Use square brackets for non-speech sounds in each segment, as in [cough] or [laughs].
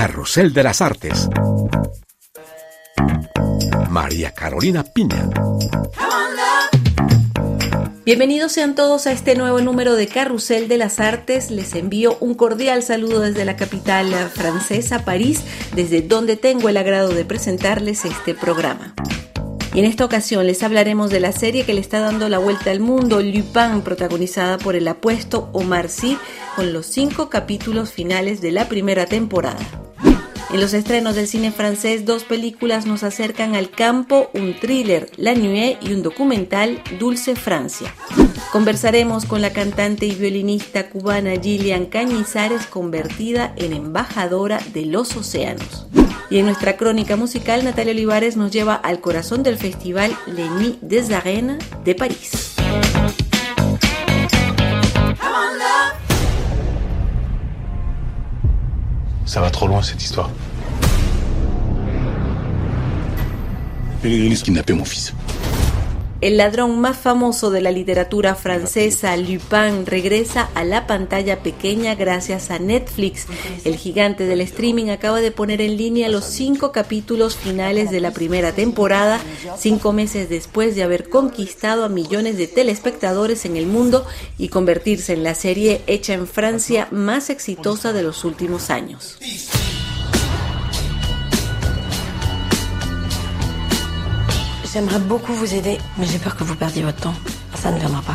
Carrusel de las Artes. María Carolina Piña. Bienvenidos sean todos a este nuevo número de Carrusel de las Artes. Les envío un cordial saludo desde la capital francesa, París, desde donde tengo el agrado de presentarles este programa. Y en esta ocasión les hablaremos de la serie que le está dando la vuelta al mundo, Lupin, protagonizada por el apuesto Omar Sy, con los cinco capítulos finales de la primera temporada. En los estrenos del cine francés, dos películas nos acercan al campo, un thriller, La Nuit, y un documental, Dulce Francia. Conversaremos con la cantante y violinista cubana Gillian Cañizares, convertida en embajadora de los océanos. Y en nuestra crónica musical, Natalia Olivares nos lleva al corazón del festival Les Nuits des Arènes de París. Ça va trop loin cette histoire. Pellegrini kidnappé mon fils. El ladrón más famoso de la literatura francesa, Lupin, regresa a la pantalla pequeña gracias a Netflix. El gigante del streaming acaba de poner en línea los cinco capítulos finales de la primera temporada, cinco meses después de haber conquistado a millones de telespectadores en el mundo y convertirse en la serie hecha en Francia más exitosa de los últimos años. J'aimerais beaucoup vous aider, mais j'ai peur que vous perdiez votre temps. Ça ne viendra pas.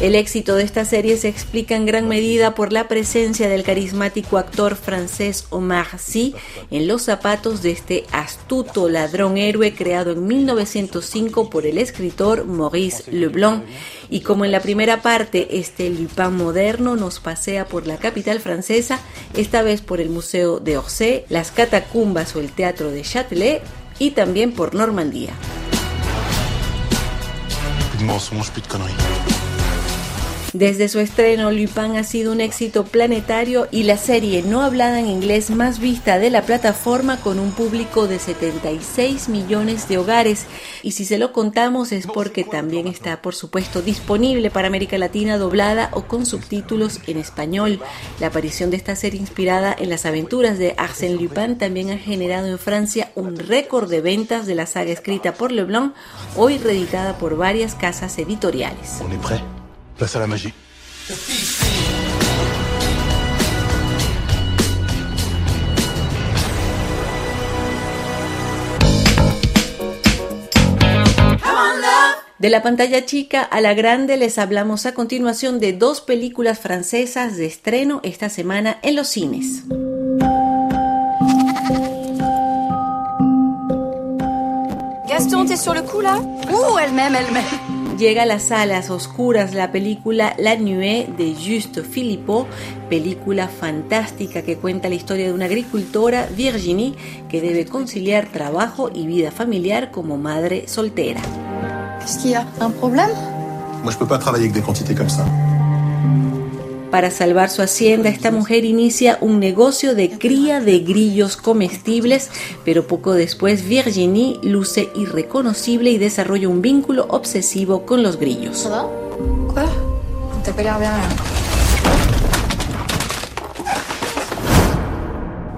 El éxito de esta serie se explica en gran medida por la presencia del carismático actor francés Omar Sy en los zapatos de este astuto ladrón héroe creado en 1905 por el escritor Maurice Leblanc. Y como en la primera parte, este Lupin moderno nos pasea por la capital francesa, esta vez por el Museo de Orsay, las catacumbas o el Teatro de Châtelet, y también por Normandía. Desde su estreno, Lupin ha sido un éxito planetario y la serie no hablada en inglés más vista de la plataforma con un público de 76 millones de hogares. Y si se lo contamos es porque también está, por supuesto, disponible para América Latina doblada o con subtítulos en español. La aparición de esta serie inspirada en las aventuras de Arsène Lupin también ha generado en Francia un récord de ventas de la saga escrita por Leblanc, hoy reeditada por varias casas editoriales. Place à la magie. De la pantalla chica a la grande les hablamos a continuación de dos películas francesas de estreno esta semana en los cines. Gaston, t'es sur le coup là Ouh, elle-même, elle-même llega a las salas oscuras la película La Nuée de Juste Philippot, película fantástica que cuenta la historia de una agricultora, Virginie, que debe conciliar trabajo y vida familiar como madre soltera. Qu'est-ce qu'il y a Un problème Moi, je peux pas travailler avec des quantités comme ça. Para salvar su hacienda, esta mujer inicia un negocio de cría de grillos comestibles, pero poco después Virginie luce irreconocible y desarrolla un vínculo obsesivo con los grillos.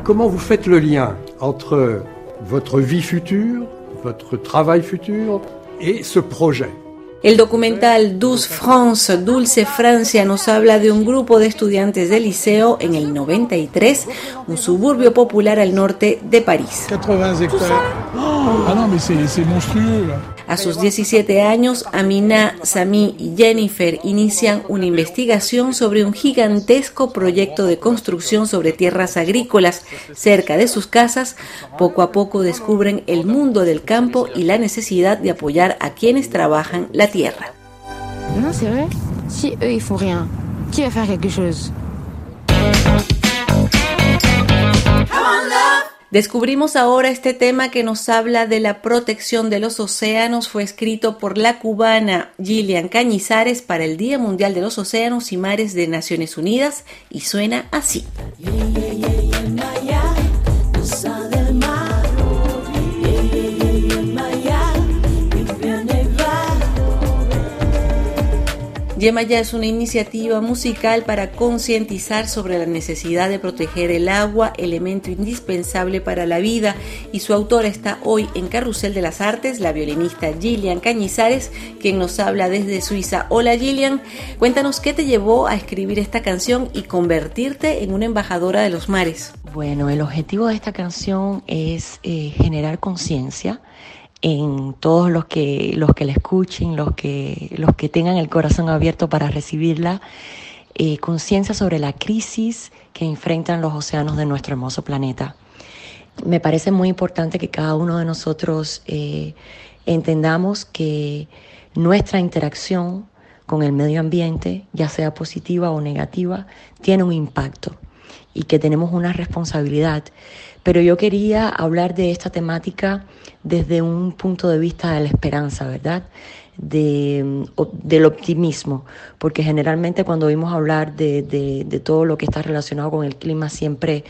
Comment vous faites le lien entre votre vie future, votre travail futur et ce projet El documental Douce France, Dulce Francia, nos habla de un grupo de estudiantes de liceo en el 93, un suburbio popular al norte de París. 80 hectares. Ah mais c'est monstrueux. A sus 17 años, Amina, Sami y Jennifer inician una investigación sobre un gigantesco proyecto de construcción sobre tierras agrícolas cerca de sus casas. Poco a poco descubren el mundo del campo y la necesidad de apoyar a quienes trabajan la tierra. C'est vrai. Si eux ils font rien, qui va faire quelque chose Descubrimos ahora este tema que nos habla de la protección de los océanos. Fue escrito por la cubana Gillian Cañizares para el Día Mundial de los Océanos y Mares de Naciones Unidas y suena así. Yemaya es una iniciativa musical para concientizar sobre la necesidad de proteger el agua, elemento indispensable para la vida, y su autora está hoy en Carrusel de las Artes, la violinista Gillian Cañizares, quien nos habla desde Suiza. Hola Gillian, cuéntanos qué te llevó a escribir esta canción y convertirte en una embajadora de los mares. Bueno, el objetivo de esta canción es eh, generar conciencia en todos los que, los que la escuchen, los que, los que tengan el corazón abierto para recibirla, eh, conciencia sobre la crisis que enfrentan los océanos de nuestro hermoso planeta. Me parece muy importante que cada uno de nosotros eh, entendamos que nuestra interacción con el medio ambiente, ya sea positiva o negativa, tiene un impacto y que tenemos una responsabilidad. Pero yo quería hablar de esta temática desde un punto de vista de la esperanza, ¿verdad? De, del optimismo, porque generalmente cuando oímos hablar de, de, todo lo que está relacionado con el clima siempre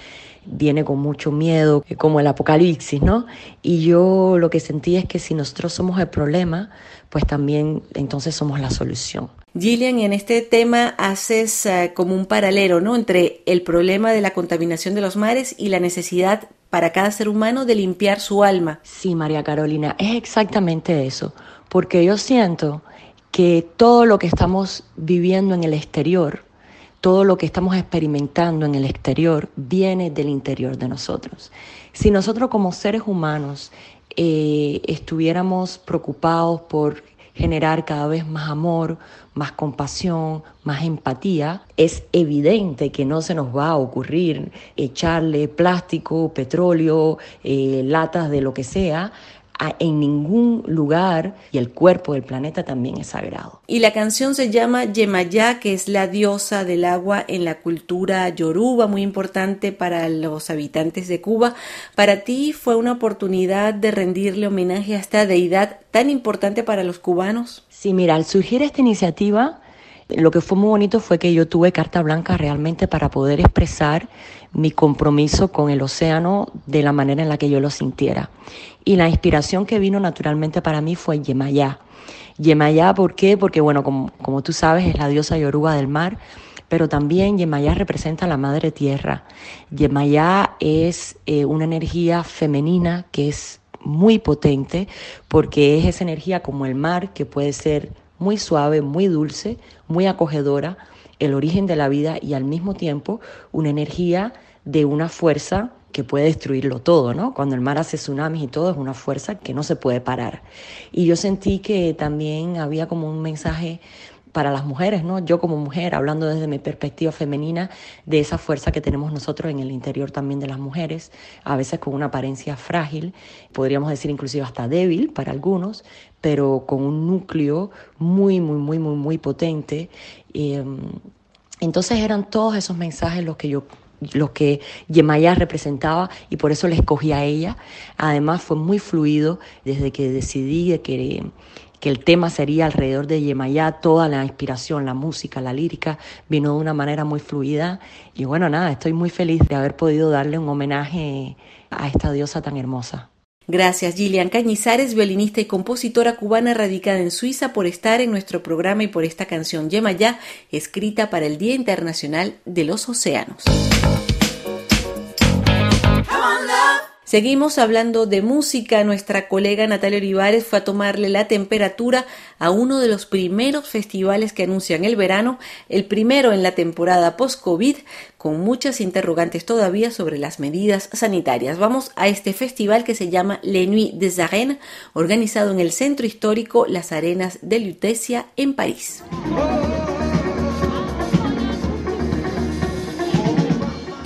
viene con mucho miedo, como el apocalipsis, ¿no? Y yo lo que sentí es que si nosotros somos el problema, pues también entonces somos la solución. Gillian, en este tema haces uh, como un paralelo, ¿no? Entre el problema de la contaminación de los mares y la necesidad para cada ser humano de limpiar su alma. Sí, María Carolina, es exactamente eso, porque yo siento que todo lo que estamos viviendo en el exterior, todo lo que estamos experimentando en el exterior, viene del interior de nosotros. Si nosotros como seres humanos eh, estuviéramos preocupados por generar cada vez más amor, más compasión, más empatía, es evidente que no se nos va a ocurrir echarle plástico, petróleo, eh, latas de lo que sea en ningún lugar y el cuerpo del planeta también es sagrado. Y la canción se llama Yemayá, que es la diosa del agua en la cultura yoruba, muy importante para los habitantes de Cuba. Para ti fue una oportunidad de rendirle homenaje a esta deidad tan importante para los cubanos. Sí, mira, al surgir esta iniciativa, lo que fue muy bonito fue que yo tuve carta blanca realmente para poder expresar mi compromiso con el océano de la manera en la que yo lo sintiera. Y la inspiración que vino naturalmente para mí fue Yemayá. Yemayá, ¿por qué? Porque, bueno, como, como tú sabes, es la diosa yoruba del mar, pero también Yemayá representa la madre tierra. Yemayá es eh, una energía femenina que es muy potente porque es esa energía como el mar que puede ser muy suave, muy dulce, muy acogedora, el origen de la vida y al mismo tiempo una energía de una fuerza que puede destruirlo todo, ¿no? Cuando el mar hace tsunamis y todo es una fuerza que no se puede parar. Y yo sentí que también había como un mensaje para las mujeres, ¿no? Yo como mujer, hablando desde mi perspectiva femenina, de esa fuerza que tenemos nosotros en el interior también de las mujeres, a veces con una apariencia frágil, podríamos decir inclusive hasta débil para algunos, pero con un núcleo muy, muy, muy, muy, muy potente. Em, entonces eran todos esos mensajes los que yo lo que Yemaya representaba y por eso le escogí a ella. Además fue muy fluido desde que decidí que, el tema sería alrededor de Yemaya, toda la inspiración, la música, la lírica vino de una manera muy fluida y bueno, nada, estoy muy feliz de haber podido darle un homenaje a esta diosa tan hermosa. Gracias Gillian Cañizares, violinista y compositora cubana radicada en Suiza, por estar en nuestro programa y por esta canción Yemayá, escrita para el Día Internacional de los Océanos. Seguimos hablando de música. Nuestra colega Natalia Olivares fue a tomarle la temperatura a uno de los primeros festivales que anuncian el verano, el primero en la temporada post-COVID, con muchas interrogantes todavía sobre las medidas sanitarias. Vamos a este festival que se llama Le Nuit des Arenas, organizado en el centro histórico Las Arenas de Lutecia en París.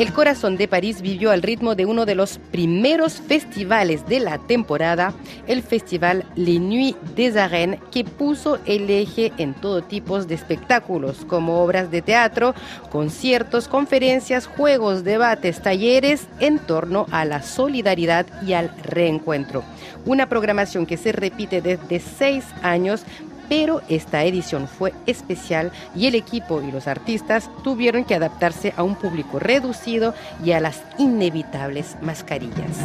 El corazón de París vivió al ritmo de uno de los primeros festivales de la temporada, el festival Les Nuits des Arènes, que puso el eje en todo tipo de espectáculos, como obras de teatro, conciertos, conferencias, juegos, debates, talleres en torno a la solidaridad y al reencuentro. Una programación que se repite desde seis años pero esta edición fue especial y el equipo y los artistas tuvieron que adaptarse a un público reducido y a las inevitables mascarillas.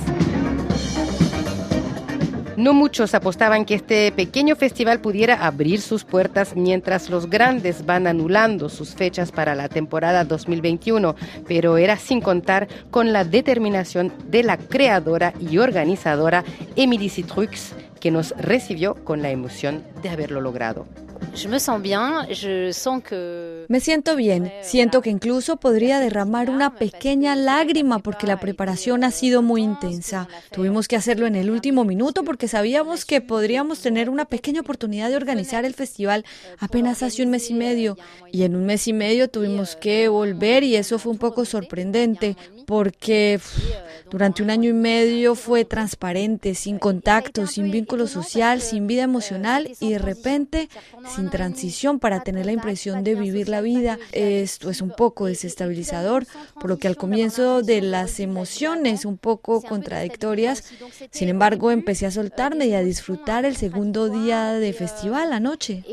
No muchos apostaban que este pequeño festival pudiera abrir sus puertas mientras los grandes van anulando sus fechas para la temporada 2021, pero era sin contar con la determinación de la creadora y organizadora Emily Citrux, que nos recibió con la emoción de haberlo logrado. Me siento bien. Siento que incluso podría derramar una pequeña lágrima porque la preparación ha sido muy intensa. Tuvimos que hacerlo en el último minuto porque sabíamos que podríamos tener una pequeña oportunidad de organizar el festival apenas hace un mes y medio. Y en un mes y medio tuvimos que volver y eso fue un poco sorprendente porque durante un año y medio fue transparente, sin contacto, sin vínculo social, sin vida emocional y de repente sin transición para tener la impresión de vivir la vida. Esto es un poco desestabilizador, por lo que al comienzo de las emociones un poco contradictorias, sin embargo empecé a soltarme y a disfrutar el segundo día de festival anoche.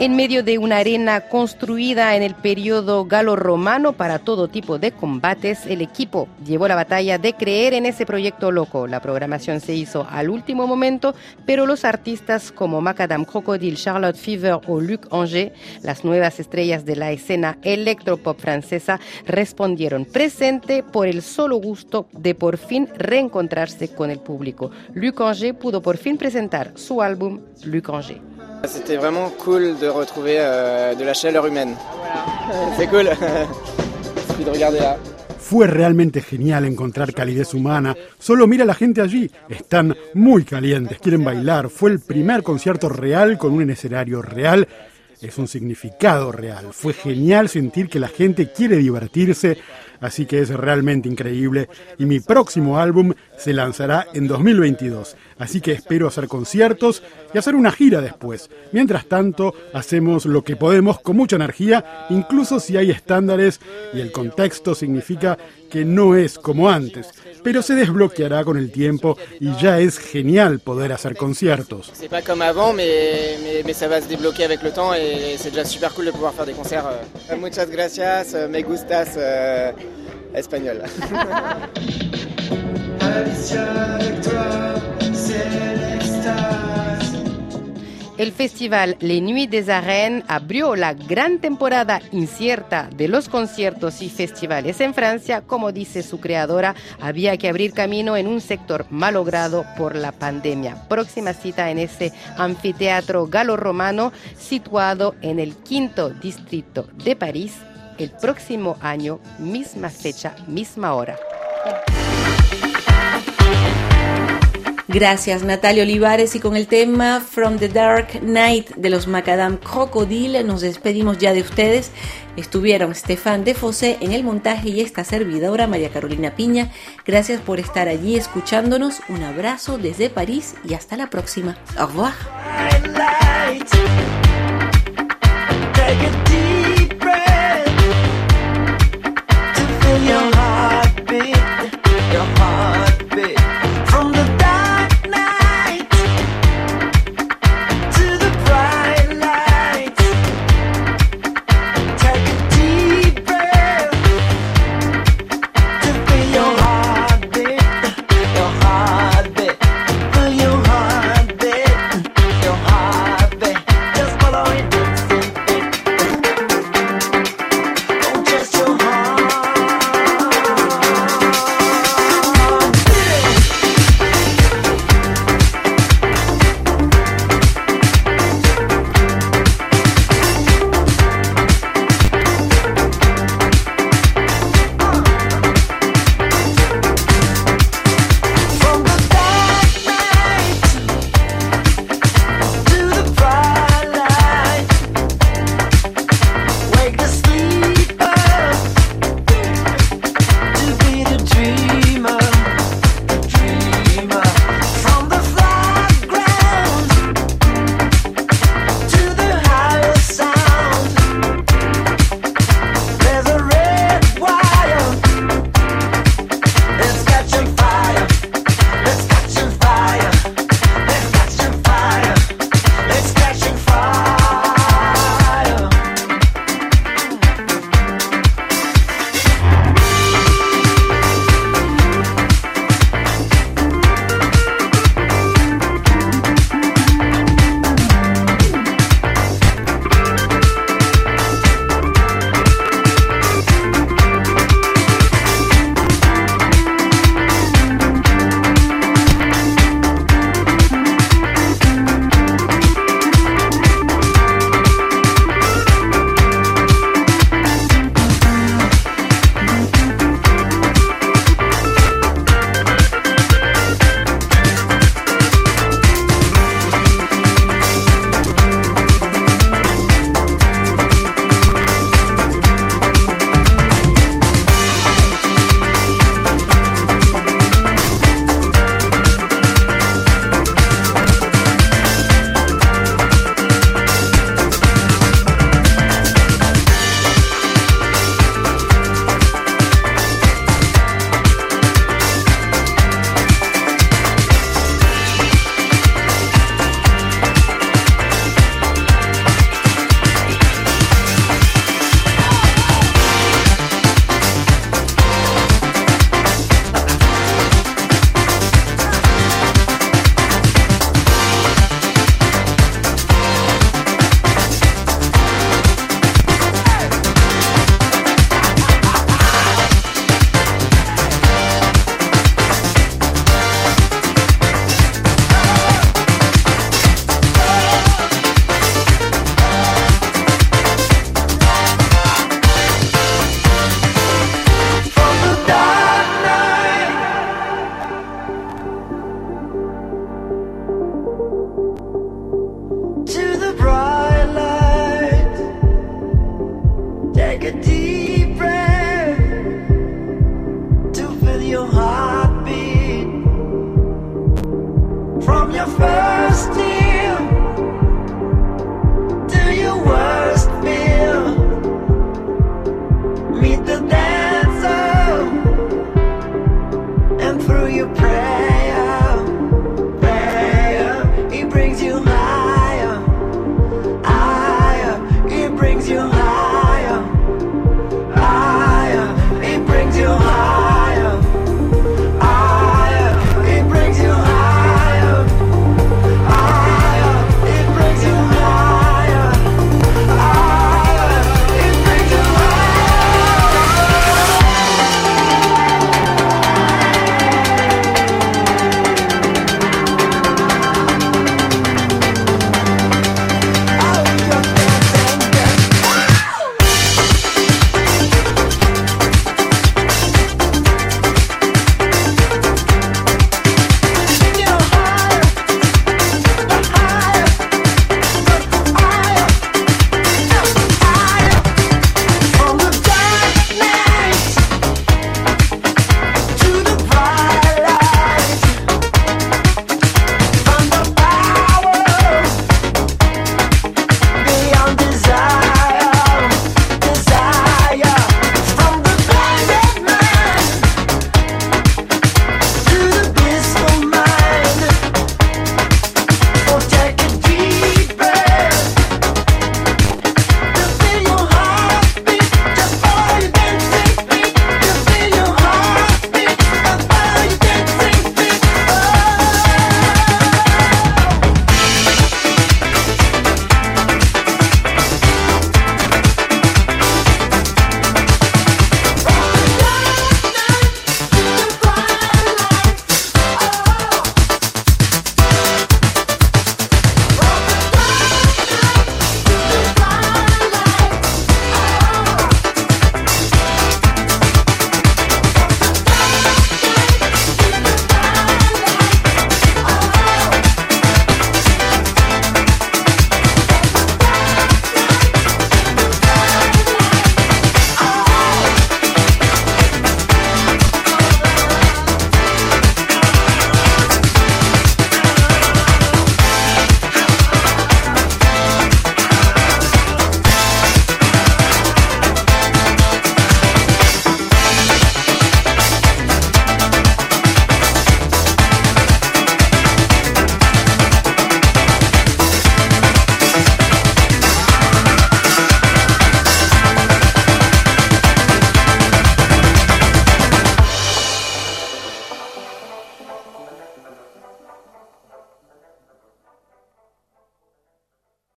En medio de una arena construida en el periodo galo-romano para todo tipo de combates, el equipo llevó la batalla de creer en ese proyecto loco. La programación se hizo al último momento, pero los artistas como Macadam Crocodile, Charlotte Fever o Luc Anger, las nuevas estrellas de la escena electropop francesa, respondieron presente por el solo gusto de por fin reencontrarse con el público. Luc Anger pudo por fin presentar su álbum Luc Anger. C'était vraiment cool de retrouver euh, de la chaleur humaine. C'est cool. [laughs] Suffit de regarder là. Fue realmente genial encontrar calidez humana. Solo mira a la gente allí. Están muy calientes, quieren bailar. Fue el primer concierto real con un escenario real. Es un significado real. Fue genial sentir que la gente quiere divertirse, así que es realmente increíble. Y mi próximo álbum se lanzará en 2022, así que espero hacer conciertos y hacer una gira después. Mientras tanto, hacemos lo que podemos con mucha energía, incluso si hay estándares y el contexto significa que no es como antes, pero se desbloqueará con el tiempo y ya es genial poder hacer conciertos. Muchas gracias, euh, me gustas euh, espagnol. [laughs] El festival Les Nuits des Arènes abrió la gran temporada incierta de los conciertos y festivales en Francia. Como dice su creadora, había que abrir camino en un sector malogrado por la pandemia. Próxima cita en ese anfiteatro galo-romano situado en el quinto distrito de París el próximo año, misma fecha, misma hora. Gracias Natalia Olivares y con el tema From the Dark Night de los Macadam Crocodile nos despedimos ya de ustedes. Estuvieron Stefan de Fosé en el montaje y esta servidora María Carolina Piña. Gracias por estar allí escuchándonos. Un abrazo desde París y hasta la próxima. Au revoir. From your